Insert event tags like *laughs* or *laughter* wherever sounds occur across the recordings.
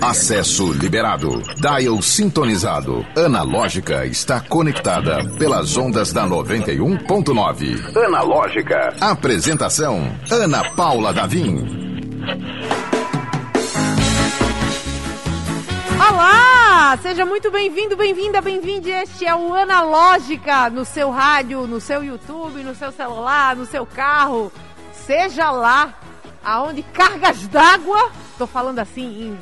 Acesso liberado. Dial sintonizado. Analógica está conectada pelas ondas da 91.9. Analógica. Apresentação: Ana Paula Davim. Olá! Seja muito bem-vindo, bem-vinda, bem-vinde. Este é o Analógica no seu rádio, no seu YouTube, no seu celular, no seu carro. Seja lá aonde cargas d'água, tô falando assim em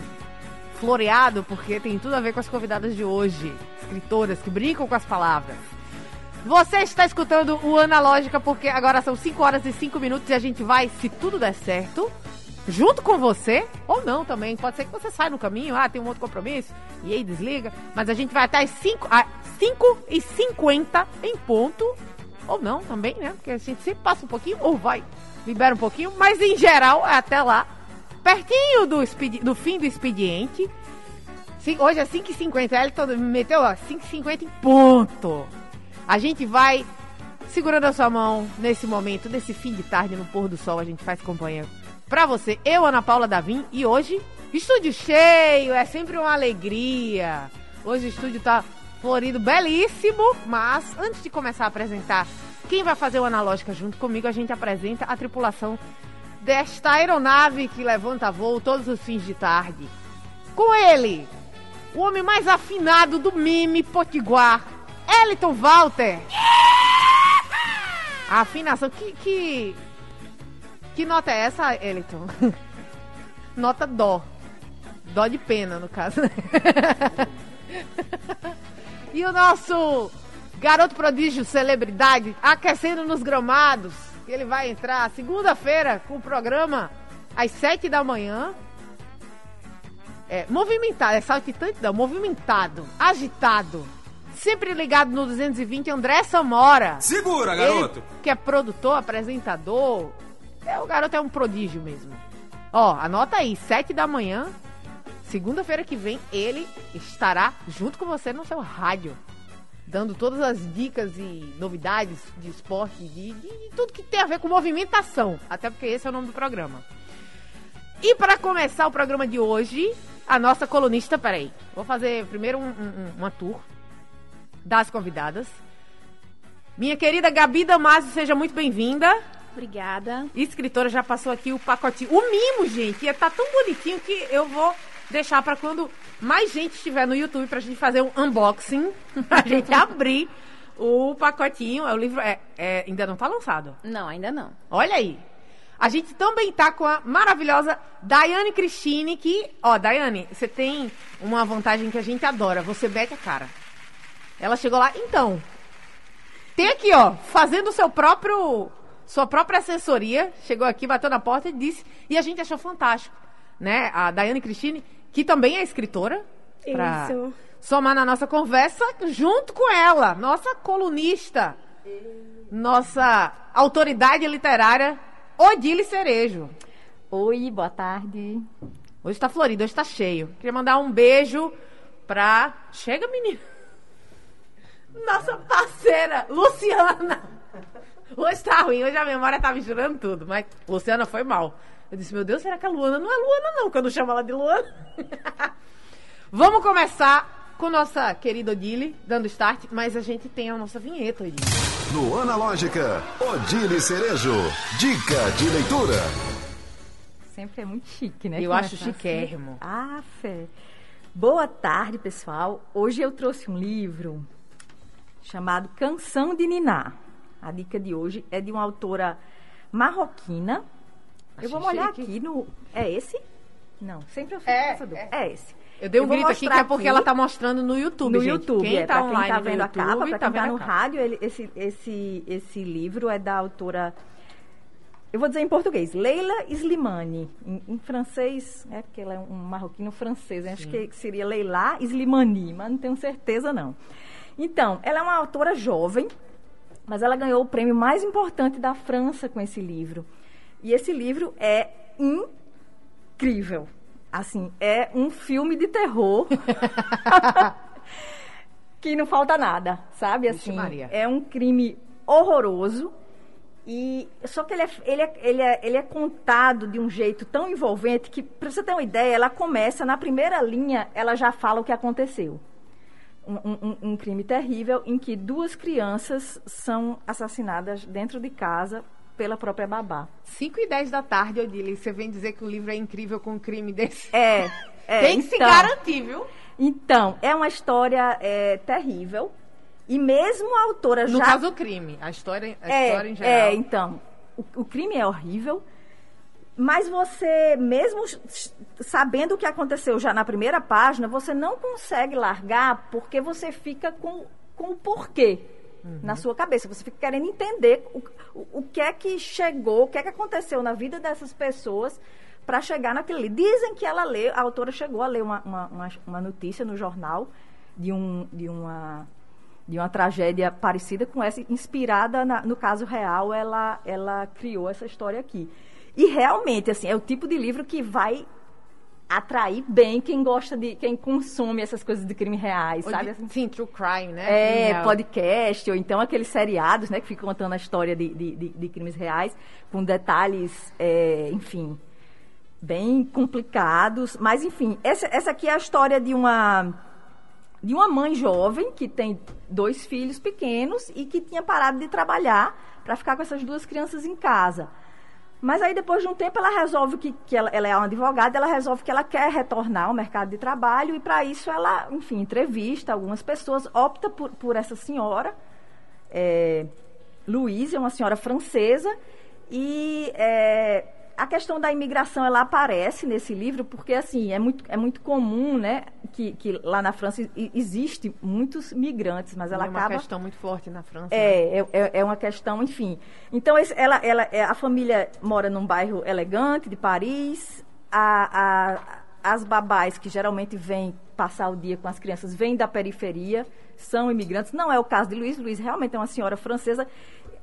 floreado porque tem tudo a ver com as convidadas de hoje, escritoras que brincam com as palavras. Você está escutando o Analógica porque agora são 5 horas e 5 minutos e a gente vai, se tudo der certo, junto com você, ou não também. Pode ser que você saia no caminho, ah, tem um outro compromisso, e aí desliga. Mas a gente vai até as 5, 5 e 50 em ponto, ou não também, né? Porque a gente sempre passa um pouquinho, ou vai, libera um pouquinho, mas em geral é até lá, pertinho do, do fim do expediente. Hoje é 5h50, Elton me meteu, ó, 5h50 em ponto. A gente vai segurando a sua mão nesse momento, nesse fim de tarde, no pôr do sol, a gente faz companhia pra você. Eu, Ana Paula Davim, e hoje, estúdio cheio, é sempre uma alegria. Hoje o estúdio tá florido, belíssimo, mas antes de começar a apresentar quem vai fazer o Analógica junto comigo, a gente apresenta a tripulação desta aeronave que levanta voo todos os fins de tarde. Com ele, o homem mais afinado do mime potiguar, Eliton Walter. A afinação que, que que nota é essa, Eliton? *laughs* nota dó. Dó de pena, no caso. *laughs* e o nosso garoto prodígio, celebridade, aquecendo nos gramados. Ele vai entrar segunda-feira com o programa às sete da manhã. É, movimentado, é saltitante não, movimentado, agitado. Sempre ligado no 220, André Samora. Segura, garoto! Ele, que é produtor, apresentador, é, o garoto é um prodígio mesmo. Ó, anota aí, sete da manhã, segunda-feira que vem, ele estará junto com você no seu rádio. Dando todas as dicas e novidades de esporte, de, de, de tudo que tem a ver com movimentação. Até porque esse é o nome do programa. E para começar o programa de hoje, a nossa colunista, peraí, vou fazer primeiro um, um, uma tour das convidadas. Minha querida Gabi Damasio, seja muito bem-vinda. Obrigada. Escritora já passou aqui o pacotinho. O mimo, gente, ia tá tão bonitinho que eu vou deixar para quando mais gente estiver no YouTube pra gente fazer um unboxing, *laughs* pra gente abrir o pacotinho. É o livro é, é, ainda não tá lançado. Não, ainda não. Olha aí. A gente também tá com a maravilhosa Daiane Cristine, que, ó, Daiane, você tem uma vantagem que a gente adora, você mete a cara. Ela chegou lá, então, tem aqui, ó, fazendo o seu próprio sua própria assessoria chegou aqui, bateu na porta e disse, e a gente achou fantástico, né? A Daiane Cristine, que também é escritora, para somar na nossa conversa, junto com ela, nossa colunista, nossa autoridade literária, Odile Cerejo. Oi, boa tarde. Hoje está florido, hoje está cheio. Queria mandar um beijo pra. Chega, menina! Nossa parceira, Luciana! Hoje tá ruim, hoje a memória tá misturando tudo, mas Luciana foi mal. Eu disse, meu Deus, será que a Luana não é Luana, não, quando chama ela de Luana? *laughs* Vamos começar com nossa querida Odile, dando start, mas a gente tem a nossa vinheta, Odile. No Analógica, Odile Cerejo, dica de leitura. Sempre é muito chique, né? Eu acho assim. chiquérrimo. Assim. Ah, fé. Boa tarde, pessoal. Hoje eu trouxe um livro chamado Canção de Niná. A dica de hoje é de uma autora marroquina. Eu vou olhar aqui no. É esse? Não, sempre eu fico é, essa dúvida. É. é esse. Eu dei um eu grito aqui que é porque ela está mostrando no YouTube, No gente. YouTube, quem é, tá online quem tá vendo YouTube, a capa, para tá quem tá no rádio, ele, esse, esse, esse livro é da autora, eu vou dizer em português, Leila Slimani. Em, em francês, é porque ela é um marroquino francês, né? acho que seria Leila Slimani, mas não tenho certeza não. Então, ela é uma autora jovem, mas ela ganhou o prêmio mais importante da França com esse livro. E esse livro é incrível. Assim, é um filme de terror *laughs* que não falta nada, sabe? Assim, é um crime horroroso E, só que ele é, ele, é, ele, é, ele é contado de um jeito tão envolvente que, para você ter uma ideia, ela começa, na primeira linha, ela já fala o que aconteceu. Um, um, um crime terrível em que duas crianças são assassinadas dentro de casa pela própria babá. 5 e 10 da tarde, Odile, você vem dizer que o livro é incrível com um crime desse. É. *laughs* é Tem que então, se garantir, viu? Então, é uma história é, terrível. E mesmo a autora No já. caso, o crime. A história, a é, história em geral. é, então. O, o crime é horrível. Mas você, mesmo sabendo o que aconteceu já na primeira página, você não consegue largar porque você fica com, com o porquê na sua cabeça. Você fica querendo entender o, o, o que é que chegou, o que é que aconteceu na vida dessas pessoas para chegar naquilo ali. Dizem que ela lê, a autora chegou a ler uma, uma, uma, uma notícia no jornal de, um, de uma de uma tragédia parecida com essa, inspirada na- no caso real, ela, ela criou essa história aqui. E realmente, assim, é o tipo de livro que vai atrair bem quem gosta de, quem consome essas coisas de crime reais, Ou sabe? de- Sim, true crime, né? É, real. podcast, ou então aqueles seriados, né, que ficam contando a história de, de, de- de crimes reais, com detalhes, é, enfim, bem complicados. Mas, enfim, essa, essa aqui é a história de uma, de uma mãe jovem que tem dois filhos pequenos e que tinha parado de trabalhar para ficar com essas duas crianças em casa. Mas aí, depois de um tempo, ela resolve que, que ela, ela é uma advogada, ela resolve que ela quer retornar ao mercado de trabalho e, para isso, ela, enfim, entrevista algumas pessoas, opta por, por essa senhora, é, Louise, é uma senhora francesa, e é, a questão da imigração, ela aparece nesse livro, porque, assim, é muito, é muito comum, né, que, que lá na França existe muitos migrantes, mas ela é uma acaba... questão muito forte na França. né? É, é, é- é uma questão, enfim. Então, esse- ela, ela, é, a família mora num bairro elegante de Paris. A, a- as babás, que geralmente vêm passar o dia com as crianças, vêm da periferia, são imigrantes. Não é o caso de Luiz. Luiz realmente é uma senhora francesa.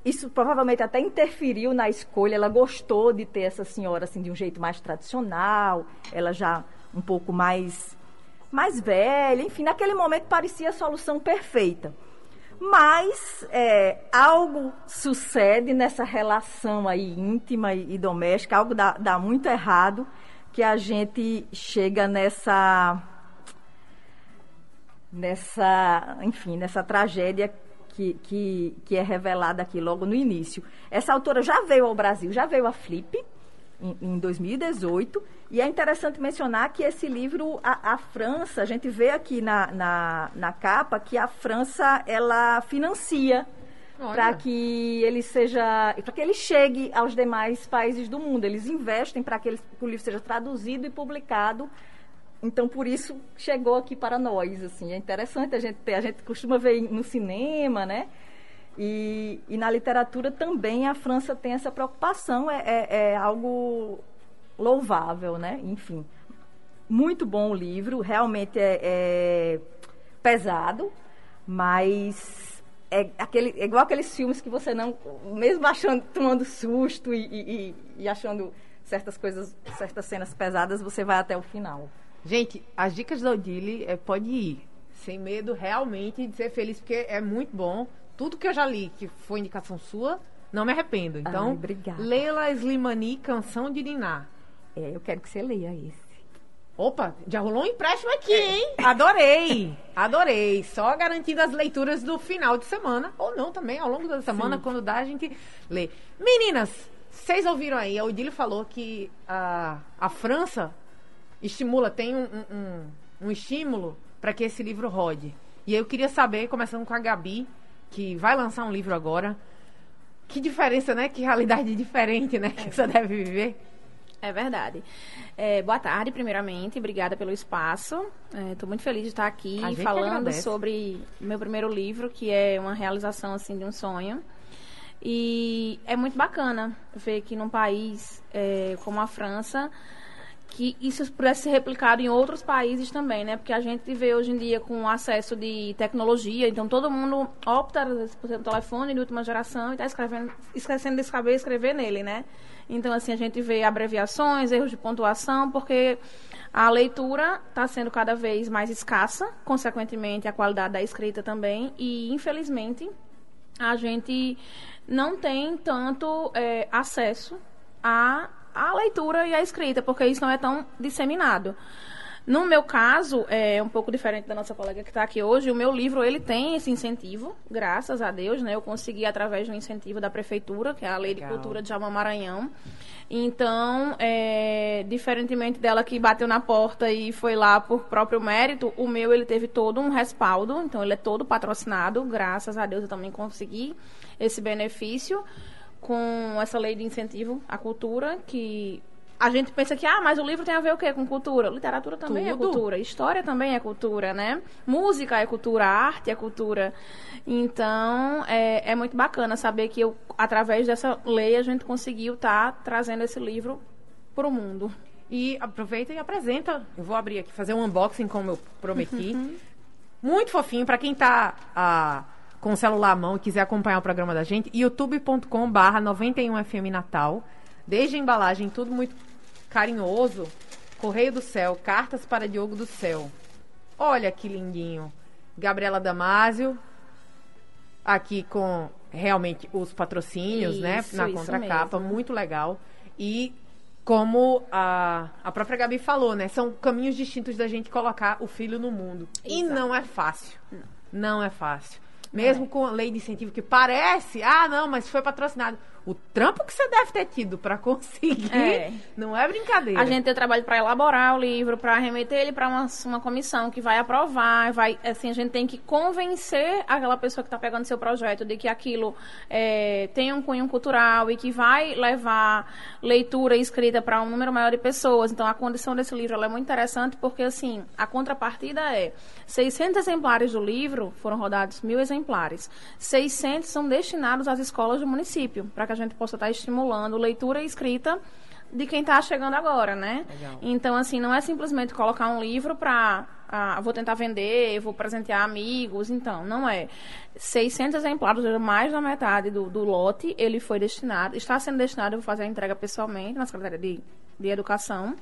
Isso provavelmente até interferiu na escolha. Ela gostou de ter essa senhora assim de um jeito mais tradicional. Ela já um pouco mais mais velha. Enfim, naquele momento parecia a solução perfeita. Mas é, algo sucede nessa relação aí íntima e, e doméstica, algo dá, dá muito errado, que a gente chega nessa nessa, enfim, nessa tragédia que, que, que é revelada aqui logo no início. Essa autora já veio ao Brasil, já veio a Flip em, em 2018, e é interessante mencionar que esse livro, a, a França, a gente vê aqui na, na, na capa que a França, ela financia para que ele seja, para que ele chegue aos demais países do mundo. Eles investem para que, ele- que o livro seja traduzido e publicado. Então, por isso, chegou aqui para nós. Assim. É interessante a gente ter. A gente costuma ver no cinema, né? E, e na literatura também a França tem essa preocupação. É, é- é algo louvável, né? Enfim. Muito bom o livro. Realmente é, é pesado, mas é, aquele, é igual aqueles filmes que você não, mesmo achando, tomando susto e, e- e- achando certas coisas, certas cenas pesadas, você vai até o final. Gente, as dicas da Odile é, pode ir. Sem medo realmente de ser feliz, porque é muito bom. Tudo que eu já li, que foi indicação sua, não me arrependo. Então, Ai, obrigada. Leila Slimani, Canção de Niná. É, eu quero que você leia esse. Opa, já rolou um empréstimo aqui, hein? Adorei! Adorei. Só garantindo as leituras do final de semana. Ou não também, ao longo da semana, quando dá, a gente lê. Meninas, vocês ouviram aí? A Odile falou que a, a França estimula, tem um, um- um, estímulo para que esse livro rode. E eu queria saber, começando com a Gabi, que vai lançar um livro agora. Que diferença, né? Que realidade diferente, né? Que você deve viver. É verdade. É, boa tarde, primeiramente. Obrigada pelo espaço. Estou muito feliz de estar aqui falando sobre meu primeiro livro, que é uma realização assim de um sonho. E é muito bacana ver que num país é, como a França que isso pudesse ser replicado em outros países também, né? Porque a gente vê hoje em dia com acesso de tecnologia, então todo mundo opta por ter um telefone de última geração e está escrevendo, esquecendo de escrever, escrever nele, né? Então assim a gente vê abreviações, erros de pontuação, porque a leitura está sendo cada vez mais escassa, consequentemente a qualidade da escrita também e infelizmente a gente não tem tanto é, acesso à, à leitura e à escrita, porque isso não é tão disseminado. No meu caso, é um pouco diferente da nossa colega que está aqui hoje. O meu livro ele tem esse incentivo, graças a Deus, né? Eu consegui através do incentivo da prefeitura, que é a Lei Legal. de Cultura de Alma Maranhão. Então, é, diferentemente dela que bateu na porta e foi lá por próprio mérito, o meu ele teve todo um respaldo. Então, ele é todo patrocinado. Graças a Deus eu também consegui esse benefício com essa lei de incentivo à cultura que a gente pensa que, ah, mas o livro tem a ver o quê com cultura? Literatura também é Tudo. cultura, história também é cultura, né? Música é cultura, arte é cultura. Então, é, é muito bacana saber que eu, através dessa lei a gente conseguiu estar trazendo esse livro para o mundo. E aproveita e apresenta. Eu vou abrir aqui, fazer um unboxing como eu prometi. Muito fofinho para quem tá ah, com o celular à mão e quiser acompanhar o programa da gente. youtube.com barra 91FM Natal. Desde a embalagem, tudo muito carinhoso. Correio do Céu, cartas para Diogo do Céu. Olha que lindinho. Gabriela Damásio. Aqui com realmente os patrocínios, né? Isso, Na isso contracapa. Muito legal. E como a, a própria Gabi falou, né? São caminhos distintos da gente colocar o filho no mundo. E Exato. não é fácil. Não, é fácil. Mesmo com a lei de incentivo que parece, ah, não, mas foi patrocinado. O trampo que você deve ter tido para *laughs* conseguir É. não é brincadeira. A gente tem trabalho para elaborar o livro, para remeter ele para uma, uma comissão que vai aprovar, vai, assim, a gente tem que convencer aquela pessoa que está pegando seu projeto de que aquilo é, tem um cunho cultural e que vai levar leitura e escrita para um número maior de pessoas. Então, a condição desse livro é muito interessante porque, assim, a contrapartida é 600 exemplares do livro foram rodados mil exemplares. 600 são destinados às escolas do município, para que a gente possa estar estimulando leitura e escrita de quem está chegando agora, né? Legal. Então, assim, não é simplesmente colocar um livro para. Ah, vou tentar vender, vou presentear amigos. Então, não é. 600 exemplares, mais da metade do, do lote, ele foi destinado, está sendo destinado, eu vou fazer a entrega pessoalmente na Secretaria de, de Educação,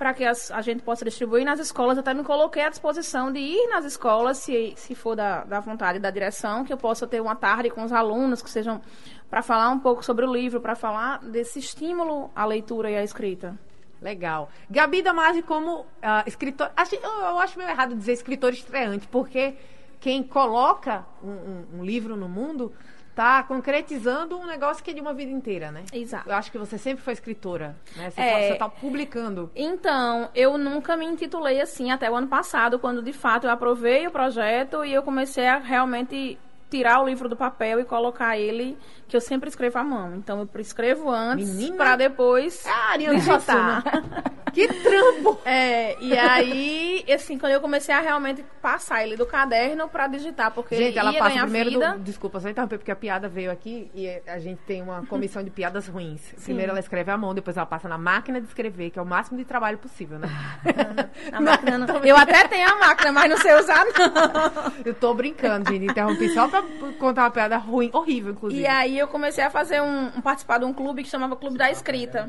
para que as- a gente possa distribuir nas escolas. Até me coloquei à disposição de ir nas escolas, se, se for da, da vontade da direção, que eu possa ter uma tarde com os alunos, que sejam para falar um pouco sobre o livro, para falar desse estímulo à leitura e à escrita. Legal. Gabi Damasi como ah, escritor... acho- eu, eu acho meio errado dizer escritor estreante, porque quem coloca um, um- um livro no mundo tá concretizando um negócio que é de uma vida inteira, né? Exato. Eu acho que você sempre foi escritora, né? Você, É. tá, você tá publicando. Então, eu nunca me intitulei assim até o ano passado, quando de fato eu aprovei o projeto e eu comecei a realmente tirar o livro do papel e colocar ele, que eu sempre escrevo à mão. Então eu escrevo antes para depois Ah, digitar. Suassuna. *laughs* que trampo! É, e aí, assim, quando eu comecei a realmente passar ele do caderno para digitar, porque Gente, ele ela passa ganhar primeiro vida. do. Desculpa, só interromper, porque a piada veio aqui e a gente tem uma comissão de piadas ruins. Primeiro ela escreve à mão, depois ela passa na máquina de escrever, que é o máximo de trabalho possível, né? *laughs* A máquina não- *laughs* Eu até tenho a máquina, mas não sei usar, não. *laughs* Eu tô brincando, gente. Interrompi só pra contar uma piada ruim, horrível, inclusive. E aí eu comecei a fazer um, um- participar de um clube que chamava Clube da Escrita.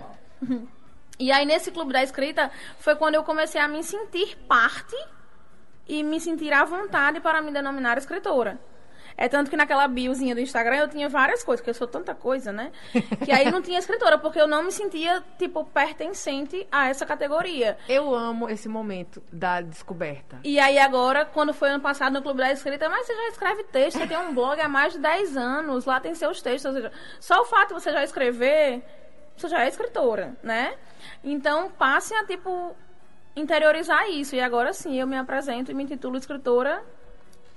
E aí nesse Clube da Escrita foi quando eu comecei a me sentir parte e me sentir à vontade para me denominar escritora. É tanto que naquela biozinha do Instagram eu tinha várias coisas, porque eu sou tanta coisa, né? *laughs* Que aí não tinha escritora, porque eu não me sentia, tipo, pertencente a essa categoria. Eu amo esse momento da descoberta. E aí agora, quando foi ano passado no Clube da Escrita, mas você já escreve texto, você tem um blog há mais de 10 anos, lá tem seus textos, ou seja, só o fato de você já escrever, você já é escritora, né? Então, passe a, tipo, interiorizar isso. E agora sim, eu me apresento e me intitulo escritora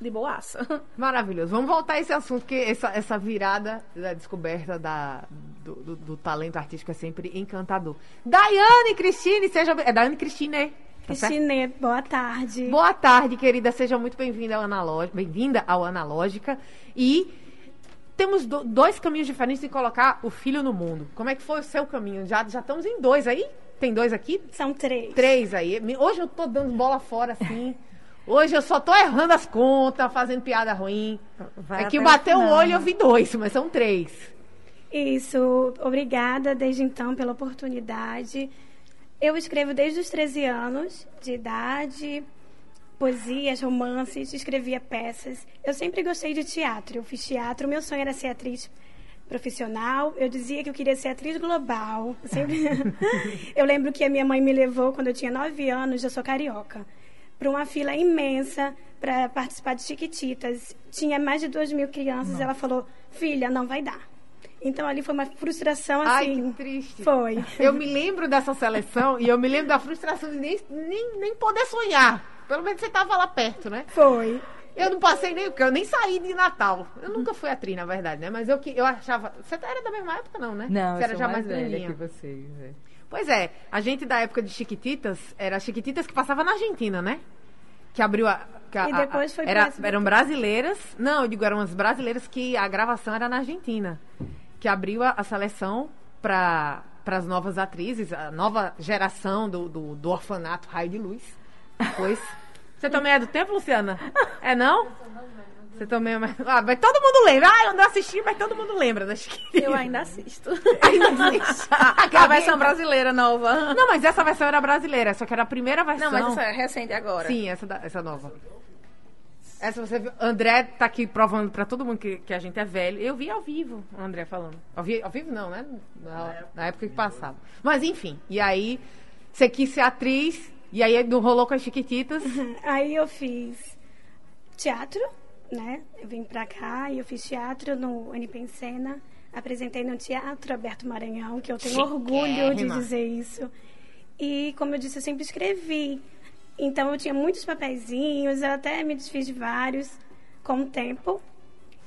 de boaça. *laughs* Maravilhoso. Vamos voltar a esse assunto, porque essa, essa virada da descoberta da, do, do- do talento artístico é sempre encantador. Daiane Cristine, seja. bem- É Daiane Cristine, né? Tá certo? Cristina, boa tarde. Boa tarde, querida. Seja muito bem-vinda ao Analógica. Bem-vinda ao Analógica. E temos do- dois caminhos diferentes de colocar o filho no mundo. Como é que foi o seu caminho? Já, já estamos em dois aí? Tem dois aqui? São três. Três aí. Hoje eu tô dando bola fora assim. Hoje eu só tô errando as contas, fazendo piada ruim. Vai é que bateu o olho e eu vi dois, mas são três. Isso, obrigada desde então pela oportunidade. Eu escrevo desde os 13 anos de idade, poesias, romances, escrevia peças. Eu sempre gostei de teatro. Eu fiz teatro, meu sonho era ser atriz profissional. Eu dizia que eu queria ser atriz global. *laughs* Eu, sempre... *laughs* eu lembro que a minha mãe me levou quando eu tinha nove anos, eu sou carioca, para uma fila imensa para participar de Chiquititas. Tinha mais de duas mil crianças. Ela falou: Filha, não vai dar. Então ali foi uma frustração Ai, assim. que triste. Foi. Eu me lembro dessa seleção e eu me lembro da frustração de nem, nem, nem poder sonhar. Pelo menos você estava lá perto, né? Foi. Eu não passei nem, porque eu nem saí de Natal. Eu nunca fui atriz, na verdade, né? Mas eu, que- eu achava. Você era da mesma época, não, né? Não, você eu era já mais, mais velha que vocês. é. Pois é, a gente da época de Chiquititas, era Chiquititas que passava na Argentina, né? Que abriu a. que a- E depois foi era. Eram brasileiras. Não, eu digo, eram as brasileiras que a gravação era na Argentina. Que abriu a, a seleção para as novas atrizes, a nova geração do, do, do orfanato Raio de Luz. Pois. Você também é do tempo, Luciana? É não? Você também é mais. Ah, mas todo mundo lembra. Ah, eu não assisti, mas todo mundo lembra das Chiquititas. Eu ainda assisto. *laughs* Ainda assiste. A versão brasileira nova. Não, mas essa versão era brasileira, só que era a primeira versão. Não, mas essa é recente agora. Sim, essa, da- essa nova. Essa você viu. André tá aqui provando pra todo mundo que, que a gente é velho. Eu vi ao vivo o André falando. Ao, vi- ao vivo não, né? Na, na época que passava. Mas enfim, e aí você quis ser atriz, e aí não rolou com as Chiquititas. *laughs* Aí eu fiz teatro, né? Eu vim pra cá e eu fiz teatro no NP em Cena. Apresentei no Teatro Aberto Maranhão, que eu tenho orgulho de dizer isso. E, como eu disse, eu sempre escrevi. Então, eu tinha muitos papeizinhos, eu até me desfiz de vários com o tempo.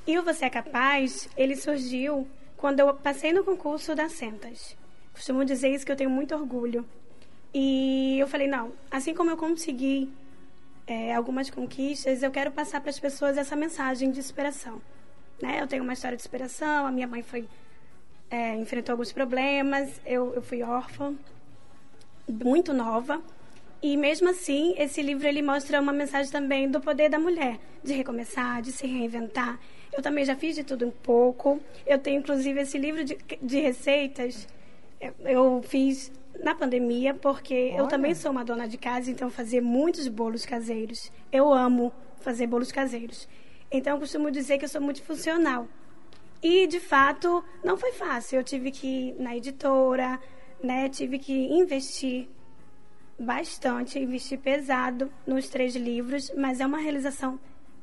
E o Você é Capaz, ele surgiu quando eu passei no concurso da Sentas. Costumo dizer isso que eu tenho muito orgulho. E eu falei, não, assim como eu consegui é, algumas conquistas, eu quero passar para as pessoas essa mensagem de inspiração. Né? Eu tenho uma história de inspiração, a minha mãe foi é, enfrentou alguns problemas, eu, eu fui órfã, muito nova. E mesmo assim, esse livro ele mostra uma mensagem também do poder da mulher, de recomeçar, de se reinventar. Eu também já fiz de tudo um pouco. Eu tenho inclusive esse livro de, de receitas. eu- Eu fiz na pandemia, porque eu Olha. também sou uma dona de casa, então fazia muitos bolos caseiros. Eu amo fazer bolos caseiros. Então eu costumo dizer que eu sou multifuncional. E, de fato, não foi fácil. Eu tive que ir na editora, né? Tive que investir bastante, investir pesado nos três livros, mas é uma realização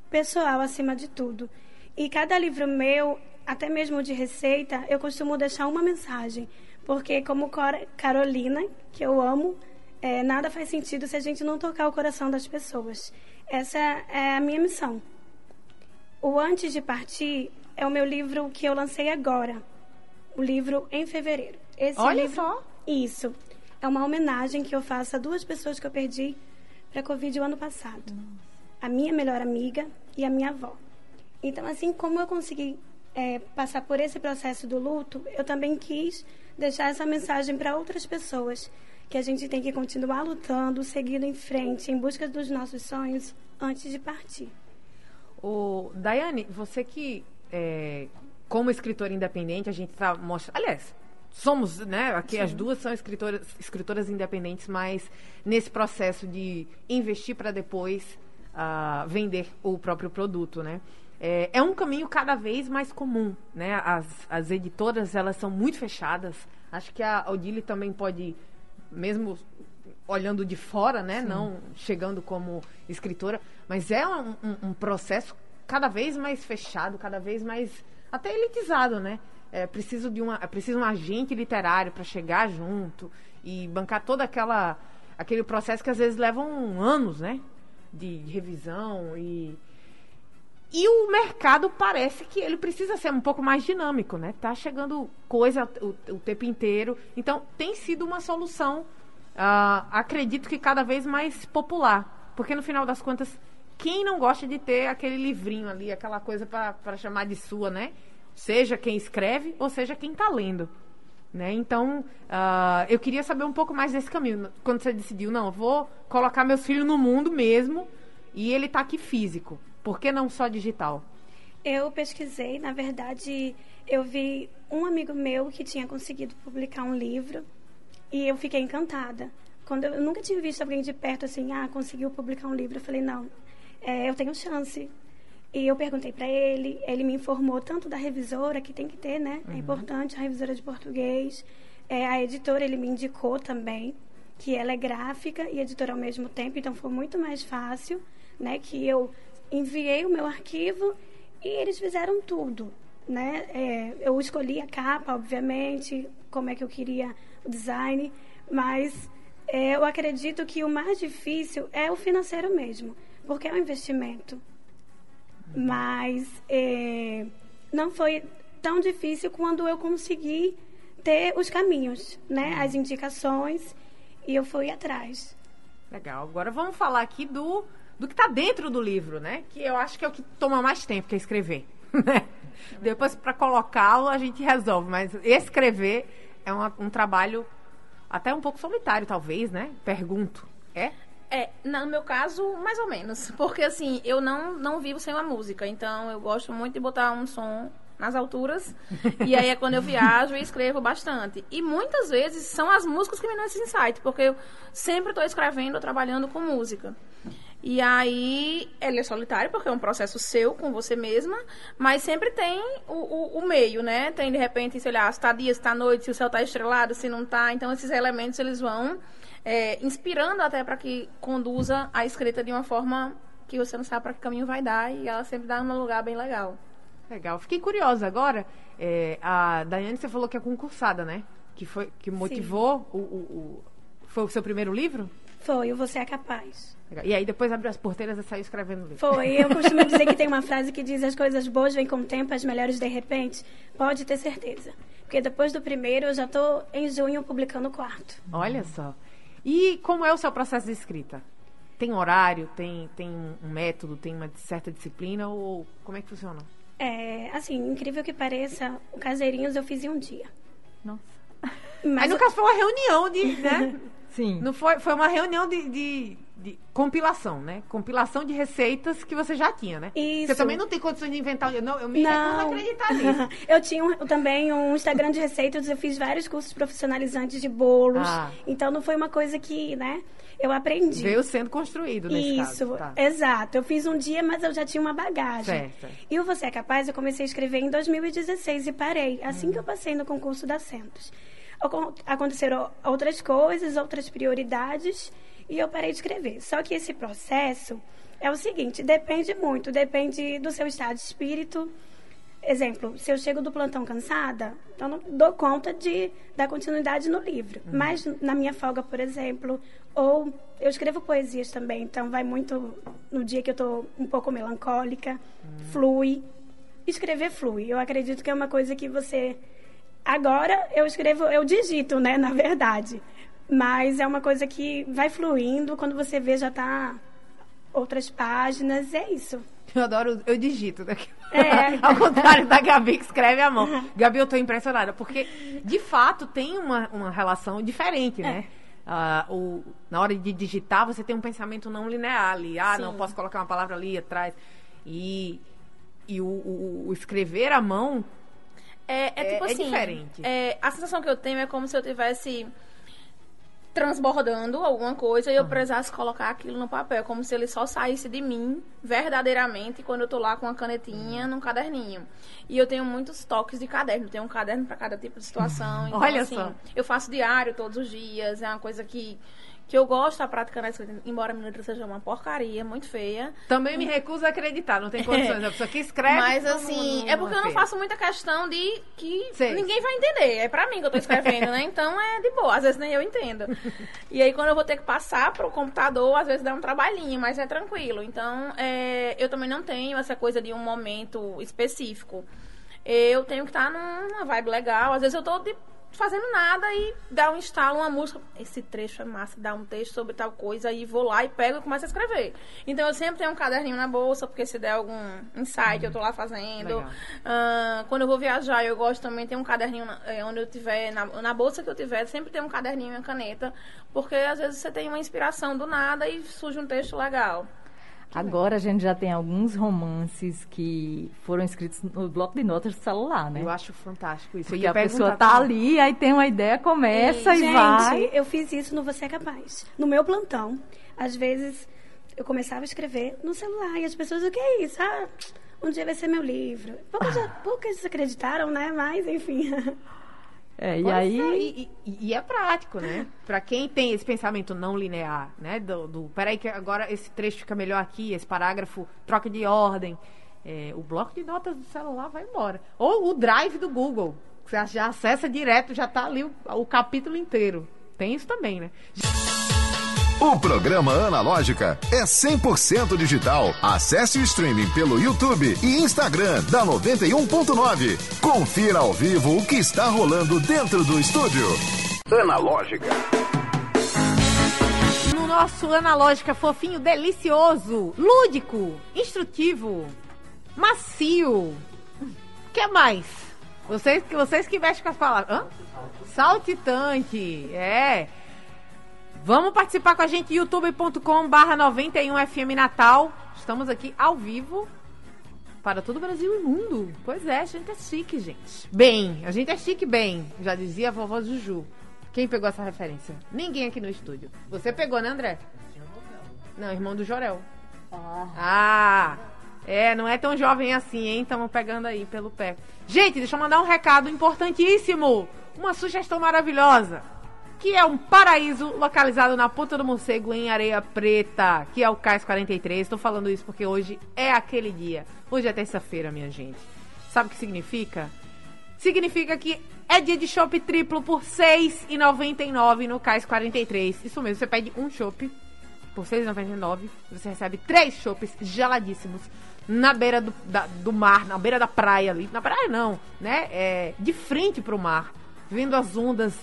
pessoal acima de tudo. E cada livro meu, até mesmo de receita, eu costumo deixar uma mensagem. Porque, como Cora- Carolina, que eu amo, é, nada faz sentido se a gente não tocar o coração das pessoas. Essa é a minha missão. O Antes de Partir é o meu livro que eu lancei agora. O livro em fevereiro. Esse Olha livro, só. Isso. É uma homenagem que eu faço a duas pessoas que eu perdi para a Covid o ano passado. A minha melhor amiga e a minha avó. Então, assim como eu consegui é, passar por esse processo do luto, eu também quis deixar essa mensagem para outras pessoas. Que a gente tem que continuar lutando, seguindo em frente, em busca dos nossos sonhos antes de partir. O Daiane, você que, é, como escritora independente, a gente está mostrando. Aliás, somos, né? Aqui as duas são escritoras, escritoras independentes, mas nesse processo de investir para depois ah, vender o próprio produto, né? É, é um caminho cada vez mais comum, né? As, as editoras, elas são muito fechadas. Acho que a Odile também pode, mesmo olhando de fora, né? Não chegando como escritora, mas é um, um- um processo cada vez mais fechado, cada vez mais até elitizado, né? É preciso de uma, é preciso um agente literário para chegar junto e bancar toda aquela aquele processo que às vezes levam anos, né? De, de revisão e e o mercado parece que ele precisa ser um pouco mais dinâmico, né? Tá chegando coisa o, o tempo inteiro. Então, tem sido uma solução, ah, acredito que cada vez mais popular. Porque, no final das contas, quem não gosta de ter aquele livrinho ali, aquela coisa para chamar de sua, né? Seja quem escreve ou seja quem está lendo. Né? Então, ah, eu queria saber um pouco mais desse caminho. Quando você decidiu, não, vou colocar meus filhos no mundo mesmo e ele está aqui físico. Por que não só digital? Eu pesquisei, na verdade, eu vi um amigo meu que tinha conseguido publicar um livro e eu fiquei encantada. quando eu, eu nunca tinha visto alguém de perto assim, ah, conseguiu publicar um livro. Eu falei, não, é, eu tenho chance. E eu perguntei para ele, ele me informou tanto da revisora, que tem que ter, né? É importante, a revisora de português. É, a editora, ele me indicou também, que ela é gráfica e editora ao mesmo tempo, então foi muito mais fácil, né? Que eu enviei o meu arquivo e eles fizeram tudo, né? É, eu escolhi a capa, obviamente, como é que eu queria o design, mas é, eu acredito que o mais difícil é o financeiro mesmo, porque é um investimento. Mas é, não foi tão difícil quando eu consegui ter os caminhos, né? As indicações e eu fui atrás. Legal. Agora vamos falar aqui do, do que está dentro do livro, né? Que eu acho que é o que toma mais tempo, que é escrever. *laughs* né? Depois, para colocá-lo, a gente resolve. Mas escrever é uma- um trabalho até um pouco solitário, talvez, né? Pergunto. É? É, no meu caso, mais ou menos. Porque assim, eu não, não vivo sem uma música. Então eu gosto muito de botar um som nas alturas. e aí é quando eu viajo e escrevo bastante. E muitas vezes são as músicas que me dão esse insight, porque eu sempre estou escrevendo, trabalhando com música. E aí, ele é solitário, porque é um processo seu, com você mesma, mas sempre tem o, o, o meio, né? Tem, de repente, sei lá, se tá dia, se tá noite, se o céu tá estrelado, se não tá. Então, esses elementos, eles vão é, inspirando até para que conduza a escrita de uma forma que você não sabe para que caminho vai dar, e ela sempre dá num lugar bem legal. Legal. Fiquei curiosa agora. é, a Daiane, você falou que é concursada, né? Que foi que motivou o, o- o- Foi o seu primeiro livro? Foi, o Você é Capaz. E aí depois abriu as porteiras e saiu escrevendo o livro. Foi. Eu *laughs* costumo dizer que tem uma frase que diz as coisas boas vêm com o tempo, as melhores de repente. Pode ter certeza. Porque depois do primeiro, eu já tô em junho publicando o quarto. Olha só. E como é o seu processo de escrita? Tem horário, tem, tem um método, tem uma certa disciplina ou como é que funciona? É, assim, incrível que pareça, o Caseirinhos eu fiz em um dia. Nossa. Mas Aí no caso foi uma reunião de, né? *laughs* Sim. Não foi, foi uma reunião de, de, de compilação, né? Compilação de receitas que você já tinha, né? Isso. Você também não tem condições de inventar. Não, eu me Não. acreditar nisso. *laughs* eu tinha um- também um Instagram de receitas, eu fiz vários cursos profissionalizantes de bolos. Ah. Então não foi uma coisa que, né, eu aprendi. Veio sendo construído nesse Isso, caso. Tá. exato. Eu fiz um dia, mas eu já tinha uma bagagem. Certo, certo. E o Você é Capaz, eu comecei a escrever em 2016 e parei, assim Hum. que eu passei no concurso da Centos. Acon- Aconteceram outras coisas, outras prioridades, e eu parei de escrever. Só que esse processo é o seguinte, depende muito, depende do seu estado de espírito. Exemplo, se eu chego do plantão cansada, eu não dou conta de dar continuidade no livro. Mas na minha folga, por exemplo, ou eu escrevo poesias também, então vai muito no dia que eu estou um pouco melancólica, flui. Escrever flui. Eu acredito que é uma coisa que você agora eu escrevo, eu digito, né, na verdade. Mas é uma coisa que vai fluindo, quando você vê já tá outras páginas, é isso. Eu adoro, eu digito daqui. É. *laughs* Ao contrário da Gabi que escreve à mão. Gabi, eu tô impressionada, porque de fato tem uma, uma relação diferente, É. né? Ah, o, na hora de digitar, você tem um pensamento não linear ali. Ah, não Sim. posso colocar uma palavra ali atrás. E, e o, o- o escrever à mão É, é É- tipo é assim. diferente. é, a sensação que eu tenho é como se eu tivesse transbordando alguma coisa e eu precisasse colocar aquilo no papel, como se ele só saísse de mim verdadeiramente quando eu tô lá com uma canetinha num caderninho. E eu tenho muitos toques de caderno, tenho um caderno para cada tipo de situação. Então, Olha assim, só. eu faço diário todos os dias, é uma coisa que que eu gosto da prática na escrita, embora a minha letra seja uma porcaria, muito feia. também me recuso a acreditar, não tem condições. A pessoa que escreve. Mas não- assim, não- é porque eu não faço muita questão de que Sei. ninguém vai entender. É pra mim que eu tô escrevendo, né? Então é de boa, às vezes nem eu entendo. E aí quando eu vou ter que passar pro computador, às vezes dá um trabalhinho, mas é tranquilo. Então, é, eu também não tenho essa coisa de um momento específico. Eu tenho que estar numa vibe legal. Às vezes eu tô de- fazendo nada e dá um instalo, uma música. Esse trecho é massa, dá um texto sobre tal coisa e vou lá e pego e começo a escrever. Então eu sempre tenho um caderninho na bolsa, porque se der algum insight eu tô lá fazendo. Ah, quando eu vou viajar, eu gosto também de ter um caderninho na- eh, onde eu tiver, na, na bolsa que eu tiver, sempre tem um caderninho e uma caneta, porque às vezes você tem uma inspiração do nada e surge um texto legal. Agora a gente já tem alguns romances que foram escritos no bloco de notas do celular, né? Eu acho fantástico isso. Porque a pessoa tá também. ali, aí tem uma ideia, começa e Gente, vai. eu fiz isso no Você é Capaz. No meu plantão, às vezes eu começava a escrever no celular e as pessoas, o que é isso? Ah, um dia vai ser meu livro. Poucas, já- poucas acreditaram, né? Mas, enfim. *laughs* É, e aí. é, e, e- e é prático, né? Pra quem tem esse pensamento não linear, né? Do, do peraí, que agora esse trecho fica melhor aqui, esse parágrafo troca de ordem. É, o bloco de notas do celular vai embora. Ou o drive do Google. Você já acessa direto, já tá ali o, o capítulo inteiro. Tem isso também, né? O programa Analógica é 100% digital. Acesse o streaming pelo YouTube e Instagram da 91.9. Confira ao vivo o que está rolando dentro do estúdio. Analógica. No nosso Analógica fofinho, delicioso, lúdico, instrutivo, macio. que mais? Vocês, que- vocês que mexem com as palavras. Hã? Saltitante, é. Vamos participar com a gente, youtube.com barra 91FM Natal. Estamos aqui ao vivo para todo o Brasil e mundo. Pois é, a gente é chique, gente. Bem, a gente é chique bem, já dizia a vovó Juju. Quem pegou essa referência? Ninguém aqui no estúdio. Você pegou, né, André? Não, irmão do Jorel. Ah, é, não é tão jovem assim, hein? Estamos pegando aí pelo pé. Gente, deixa eu mandar um recado importantíssimo. Uma sugestão maravilhosa. Que é um paraíso localizado na Ponta do Morcego, em Areia Preta, que é o Cais 43. Estou falando isso porque hoje é aquele dia. Hoje é terça-feira, minha gente. Sabe o que significa? Significa que é dia de chopp triplo por R$ 6,99 no Cais 43. Isso mesmo, você pede um chopp por R$ 6,99. Você recebe três chopps geladíssimos na beira do, da- do mar, na beira da praia ali. Na praia não, né? É, de frente pro mar, vendo as ondas.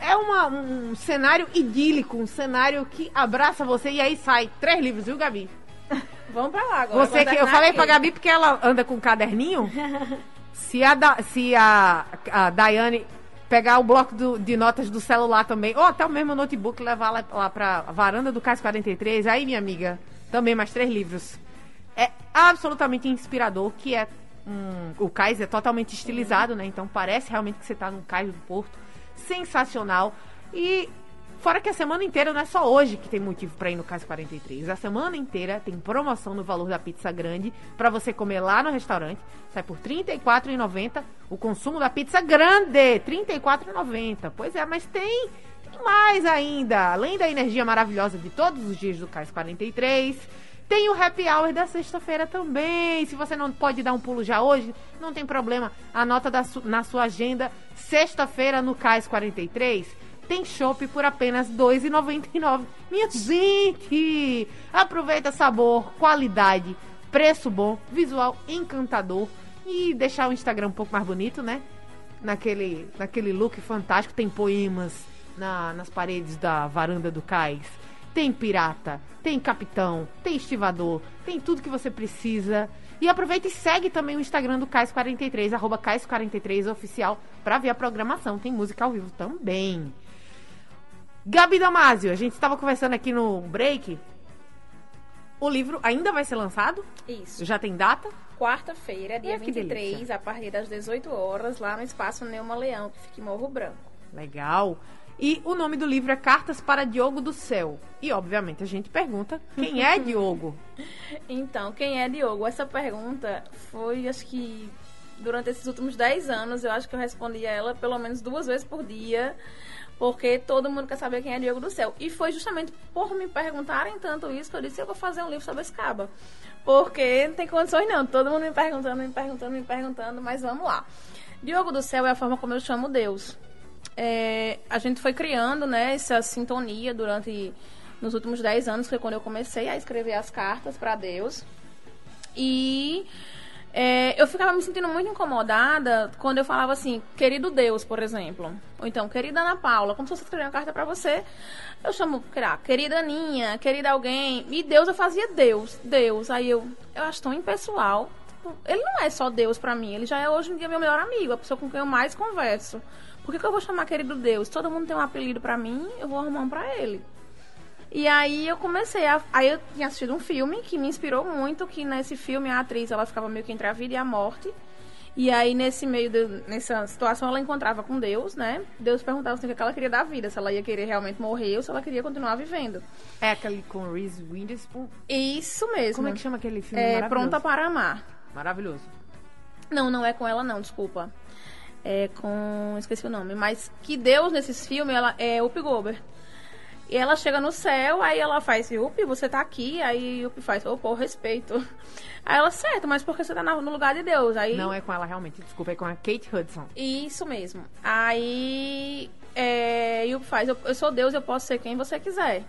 É uma- um cenário idílico, um cenário que abraça você e aí sai três livros, viu, Gabi? *laughs* Vamos pra lá agora. Você que eu falei pra Gabi porque ela anda com um caderninho. *laughs* Se a, Da- se a, a Daiane pegar o bloco do- de notas do celular também, ou até o mesmo notebook, levar lá, lá pra varanda do Cais 43, aí, minha amiga, também mais três livros. É absolutamente inspirador, que é um, o cais é totalmente estilizado, né? Então parece realmente que você tá num cais do porto. Sensacional. E fora que a semana inteira não é só hoje que tem motivo para ir no Cais 43. A semana inteira tem promoção no valor da pizza grande para você comer lá no restaurante. Sai por R$ 34,90 o consumo da pizza grande. R$ 34,90. Pois é, mas tem, tem mais ainda. Além da energia maravilhosa de todos os dias do Cais 43, tem o happy hour da sexta-feira também. Se você não pode dar um pulo já hoje, não tem problema. Anota da su- na sua agenda. Sexta-feira no Cais 43 tem chopp por apenas R$ 2,99. Minha gente! Aproveita sabor, qualidade, preço bom, visual encantador e deixar o Instagram um pouco mais bonito, né? Naquele, naquele look fantástico. Tem poemas na- nas paredes da varanda do cais. Tem pirata, tem capitão, tem estivador, tem tudo que você precisa. E aproveita e segue também o Instagram do Cais 43, arroba Cais 43 oficial, pra ver a programação. Tem música ao vivo também. Gabi Damasio, a gente estava conversando aqui no break. O livro ainda vai ser lançado? Isso. Já tem data? Quarta-feira, dia que 23, delícia. a partir das 18 horas, lá no Espaço Neuma Leão, que fica em Morro Branco. Legal. E o nome do livro é Cartas para Diogo do Céu. E, obviamente, a gente pergunta quem é *laughs* Diogo? Então, quem é Diogo? Essa pergunta foi, acho que, durante esses últimos 10 anos, eu acho que eu respondi a ela pelo menos duas vezes por dia, porque todo mundo quer saber quem é Diogo do Céu. E foi justamente por me perguntarem tanto isso que eu disse, eu vou fazer um livro sobre esse caba. Porque não tem condições não, todo mundo me perguntando, me perguntando, me perguntando, mas vamos lá. Diogo do Céu é a forma como eu chamo Deus. É, a gente foi criando né, essa sintonia durante nos últimos 10 anos, foi quando eu comecei a escrever as cartas para Deus. E é, eu ficava me sentindo muito incomodada quando eu falava assim, querido Deus, por exemplo. Ou então, querida Ana Paula, como se fosse escrever uma carta para você. Eu chamo, lá, querida Aninha, querida alguém. E Deus eu fazia Deus, Deus. Aí eu, eu acho tão impessoal. Tipo, Ele não é só Deus pra mim, ele já é hoje em dia meu melhor amigo, a pessoa com quem eu mais converso. Por que, que eu vou chamar querido Deus? Todo mundo tem um apelido pra mim, eu vou arrumar um pra ele. E aí eu comecei a. Aí eu tinha assistido um filme que me inspirou muito, que nesse filme a atriz ela ficava meio que entre a vida e a morte. E aí, nesse meio, de, nessa situação, ela encontrava com Deus, né? Deus perguntava assim, o que ela queria da vida, se ela ia querer realmente morrer ou se ela queria continuar vivendo. É aquele com Reese Witherspoon. Isso mesmo. Como é que chama aquele filme É? Pronta para Amar. Maravilhoso. Não, não é com ela não, desculpa. É com... esqueci o nome. Mas que Deus, nesses filmes, ela é Up Gober. E ela chega no céu, aí ela faz, Yupi, você tá aqui, aí Yupi faz, ô, pô, respeito. *laughs* Aí ela, certo, mas porque você tá no lugar de Deus? Aí Não é com ela realmente, desculpa, é com a Kate Hudson. Isso mesmo. Aí é, Yup faz, eu, eu sou Deus, eu posso ser quem você quiser.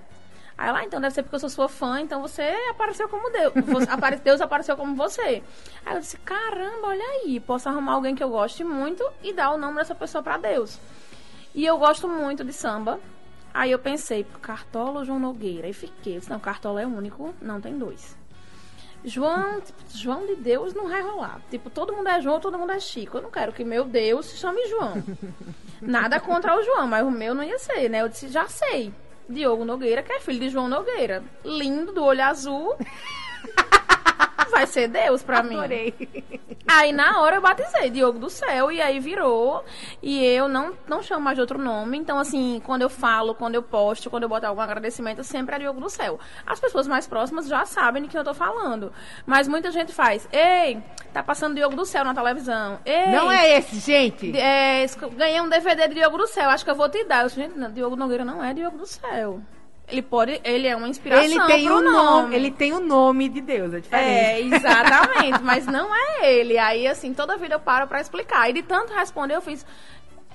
Aí ela, ah, então deve ser porque eu sou sua fã, então você apareceu como Deus. *laughs* Você- apare- Deus apareceu como você. Aí eu disse, caramba, olha aí, posso arrumar alguém que eu goste muito e dar o nome dessa pessoa pra Deus. E eu gosto muito de samba. Aí eu pensei, Cartola ou João Nogueira? Aí fiquei, eu disse, não, Cartola é único, não tem dois. João, tipo, João de Deus não vai rolar. Tipo, todo mundo é João, todo mundo é Chico. Eu não quero que meu Deus se chame João. *laughs* Nada contra o João, mas o meu não ia ser, né? Eu disse, já sei. Diogo Nogueira, que é filho de João Nogueira. Lindo, do olho azul. *laughs* Vai ser Deus pra mim. Adorei. Aí na hora eu batizei Diogo do Céu e aí virou. E eu não, não chamo mais de outro nome. Então, assim, quando eu falo, quando eu posto, quando eu boto algum agradecimento, sempre é Diogo do Céu. As pessoas mais próximas já sabem de quem eu tô falando. Mas muita gente faz. Ei, tá passando Diogo do Céu na televisão. Ei, Não é esse, gente. é, ganhei um DVD de Diogo do Céu, acho que eu vou te dar. Eu gente, não, Diogo Nogueira não é Diogo do Céu. Ele pode, ele é uma inspiração Ele tem o nome, ele tem o nome de Deus, é diferente. é, exatamente, mas não é ele. Aí, assim, toda vida eu paro pra explicar. E de tanto responder, eu fiz.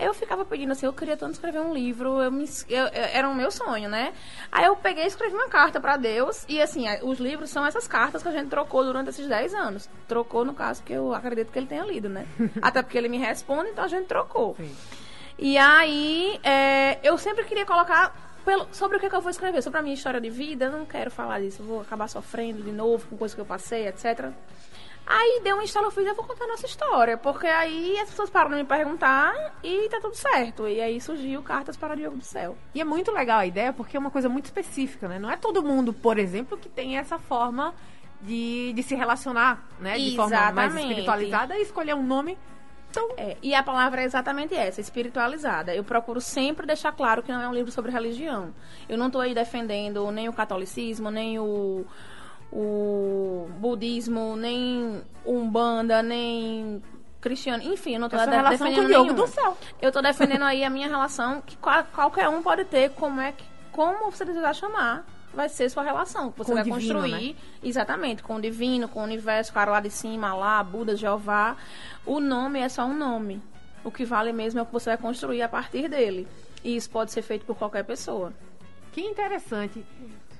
Eu ficava pedindo assim, eu queria tanto escrever um livro, eu me, eu- eu- era o meu sonho, né? Aí eu peguei e escrevi uma carta pra Deus, e assim, os livros são essas cartas que a gente trocou durante esses 10 anos. Trocou, no caso, que eu acredito que ele tenha lido, né? *laughs* Até porque ele me responde, então a gente trocou. Sim. E aí, é, eu sempre queria colocar pelo- sobre o que, que eu vou escrever, sobre a minha história de vida. Eu não quero falar disso, vou acabar sofrendo de novo com coisas que eu passei, etc. Aí deu um instalo, eu fiz, eu vou contar a nossa história. Porque aí as pessoas param de me perguntar e tá tudo certo. E aí surgiu Cartas para Diogo do Céu. E é muito legal a ideia porque é uma coisa muito específica, né? Não é todo mundo, por exemplo, que tem essa forma de, de se relacionar, né? De forma mais Exatamente. espiritualizada e escolher um nome. Então, É, e a palavra é exatamente essa, espiritualizada. Eu procuro sempre deixar claro que não é um livro sobre religião. Eu não estou aí defendendo nem o catolicismo, nem o, o budismo, nem umbanda, nem cristiano. Enfim, eu não estou com defendendo nenhum. do céu. Eu estou defendendo aí a minha relação, que qual- qualquer um pode ter, como é que, como você desejar chamar, vai ser sua relação. Você Com vai divino, construir, exatamente, com o divino, com o universo, com o cara lá de cima, lá, Buda, Jeová. O nome é só um nome. O que vale mesmo é o que você vai construir a partir dele. E isso pode ser feito por qualquer pessoa. Que interessante.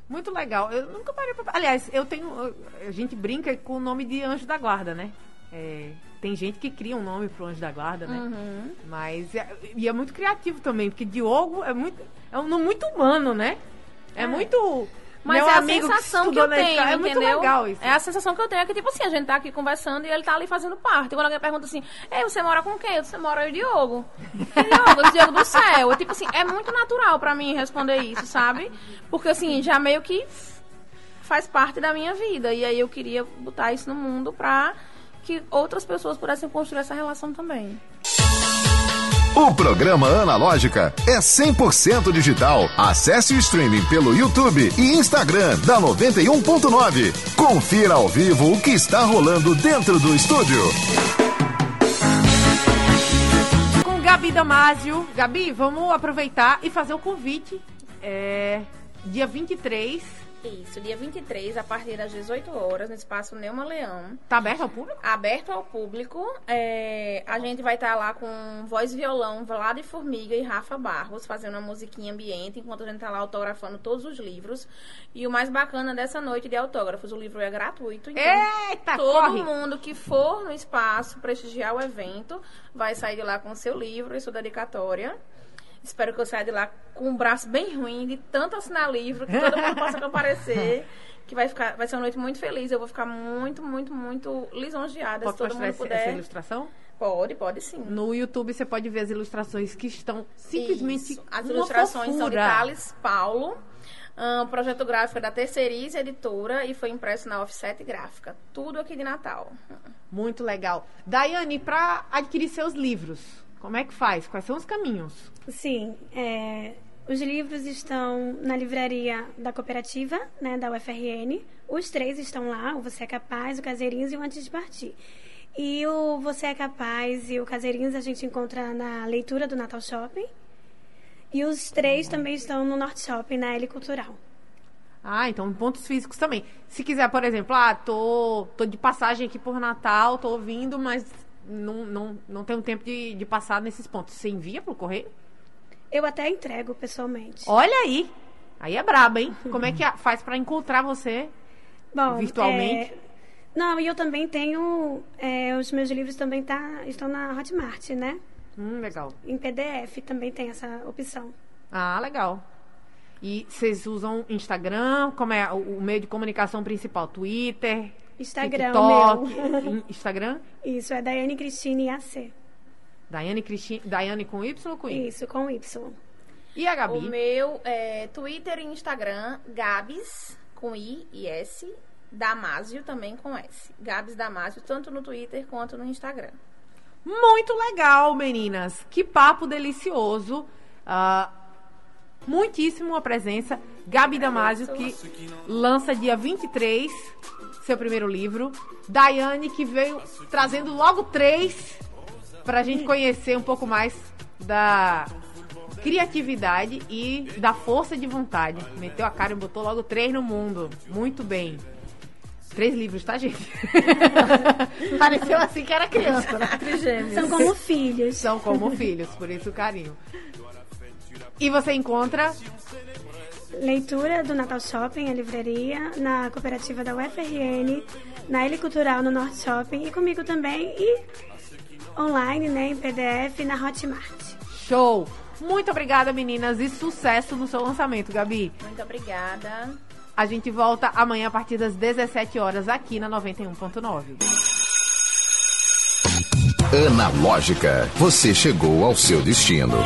Muito legal. Eu nunca parei pra... Aliás, eu tenho. A gente brinca com o nome de anjo da guarda, né? É, tem gente que cria um nome pro anjo da guarda, né? Uhum. Mas. É, e é muito criativo também, porque Diogo é muito. É um nome muito humano, né? É, muito. Mas Meu é a sensação que, eu tenho, escola, É entendeu? muito legal isso. É a sensação que eu tenho, é que, tipo assim, a gente tá aqui conversando e ele tá ali fazendo parte. Quando alguém pergunta assim, Ei, você mora com quem? Eu disse, Você mora eu e o Diogo. Diogo, *laughs* Diogo do céu. É, tipo assim, é muito natural pra mim responder isso, sabe? Porque, assim, já meio que faz parte da minha vida. E aí eu queria botar isso no mundo pra que outras pessoas pudessem construir essa relação também. O programa Analógica é 100% digital. Acesse o streaming pelo YouTube e Instagram da 91.9. Confira ao vivo o que está rolando dentro do estúdio. Com Gabi Damasio. Gabi, vamos aproveitar e fazer o convite. É, dia 23. Isso, dia 23, a partir das 18 horas, no espaço Neuma Leão. Tá aberto ao público? aberto ao público. É, a gente vai estar lá com voz e violão, Vlad e Formiga e Rafa Barros, fazendo uma musiquinha ambiente, enquanto a gente tá lá autografando todos os livros. E o mais bacana dessa noite de autógrafos, o livro é gratuito. Então Eita, todo corre! mundo que for no espaço prestigiar o evento vai sair de lá com seu livro e sua dedicatória. Espero que eu saia de lá com um braço bem ruim, de tanto assinar livro, que todo mundo possa comparecer. *laughs* Que vai, ficar, vai ser uma noite muito feliz. Eu vou ficar muito, muito, muito lisonjeada Pode se todo mundo esse- puder. essa ilustração? Pode, pode sim. No YouTube você pode ver as ilustrações que estão simplesmente Isso. As ilustrações são de fofura. Thales Paulo. Um projeto gráfico da Terceiriza Editora e foi impresso na Offset Gráfica. Tudo aqui de Natal. Muito legal. Daiane, para adquirir seus livros, como é que faz? Quais são os caminhos? Sim, é, os livros estão na livraria da cooperativa, né, da UFRN. Os três estão lá, o Você é Capaz, o Caseirinhos e o Antes de Partir. E o Você é Capaz e o Caseirinhos a gente encontra na leitura do Natal Shopping. E os três também estão no Norte Shopping, na L Cultural. Ah, então pontos físicos também. Se quiser, por exemplo, ah, tô, tô de passagem aqui por Natal, tô ouvindo, mas não, não, não tenho tempo de, de passar nesses pontos. Você envia pro correio? Eu até entrego pessoalmente. Olha aí! Aí é braba, hein? Como é que faz para encontrar você Bom, virtualmente? é, Não, e eu também tenho. é, os meus livros também tá, estão na Hotmart, né? Hum, legal. Em PDF também tem essa opção. Ah, legal. E vocês usam Instagram? Como é o meio de comunicação principal? Twitter? Instagram, TikTok? meu. In- Instagram? Isso, é Daiane Cristine AC. Daiane Cristina, Daiane com Y ou com I? Isso, com Y. E a Gabi? O meu é Twitter e Instagram, Gabs, com I e S, Damásio também com S. Gabs Damásio, tanto no Twitter quanto no Instagram. Muito legal, meninas. Que papo delicioso. Ah, muitíssimo a presença. Gabi Damasio, que lança dia 23 seu primeiro livro. Daiane, que veio trazendo logo três para a gente conhecer um pouco mais da criatividade e da força de vontade. Meteu a cara e botou logo três no mundo. Muito bem. Três livros, tá, gente? *laughs* Pareceu assim que era criança, né? São como filhos. São como filhos, por isso o carinho. E você encontra Leitura do Natal Shopping, a livraria, na cooperativa da UFRN, na L Cultural no Norte Shopping e comigo também e online, né, em PDF na Hotmart. show. Muito obrigada, meninas, e sucesso no seu lançamento, Gabi. Muito obrigada. A gente volta amanhã a partir das 17 horas aqui na 91.9. Analógica, você chegou ao seu destino.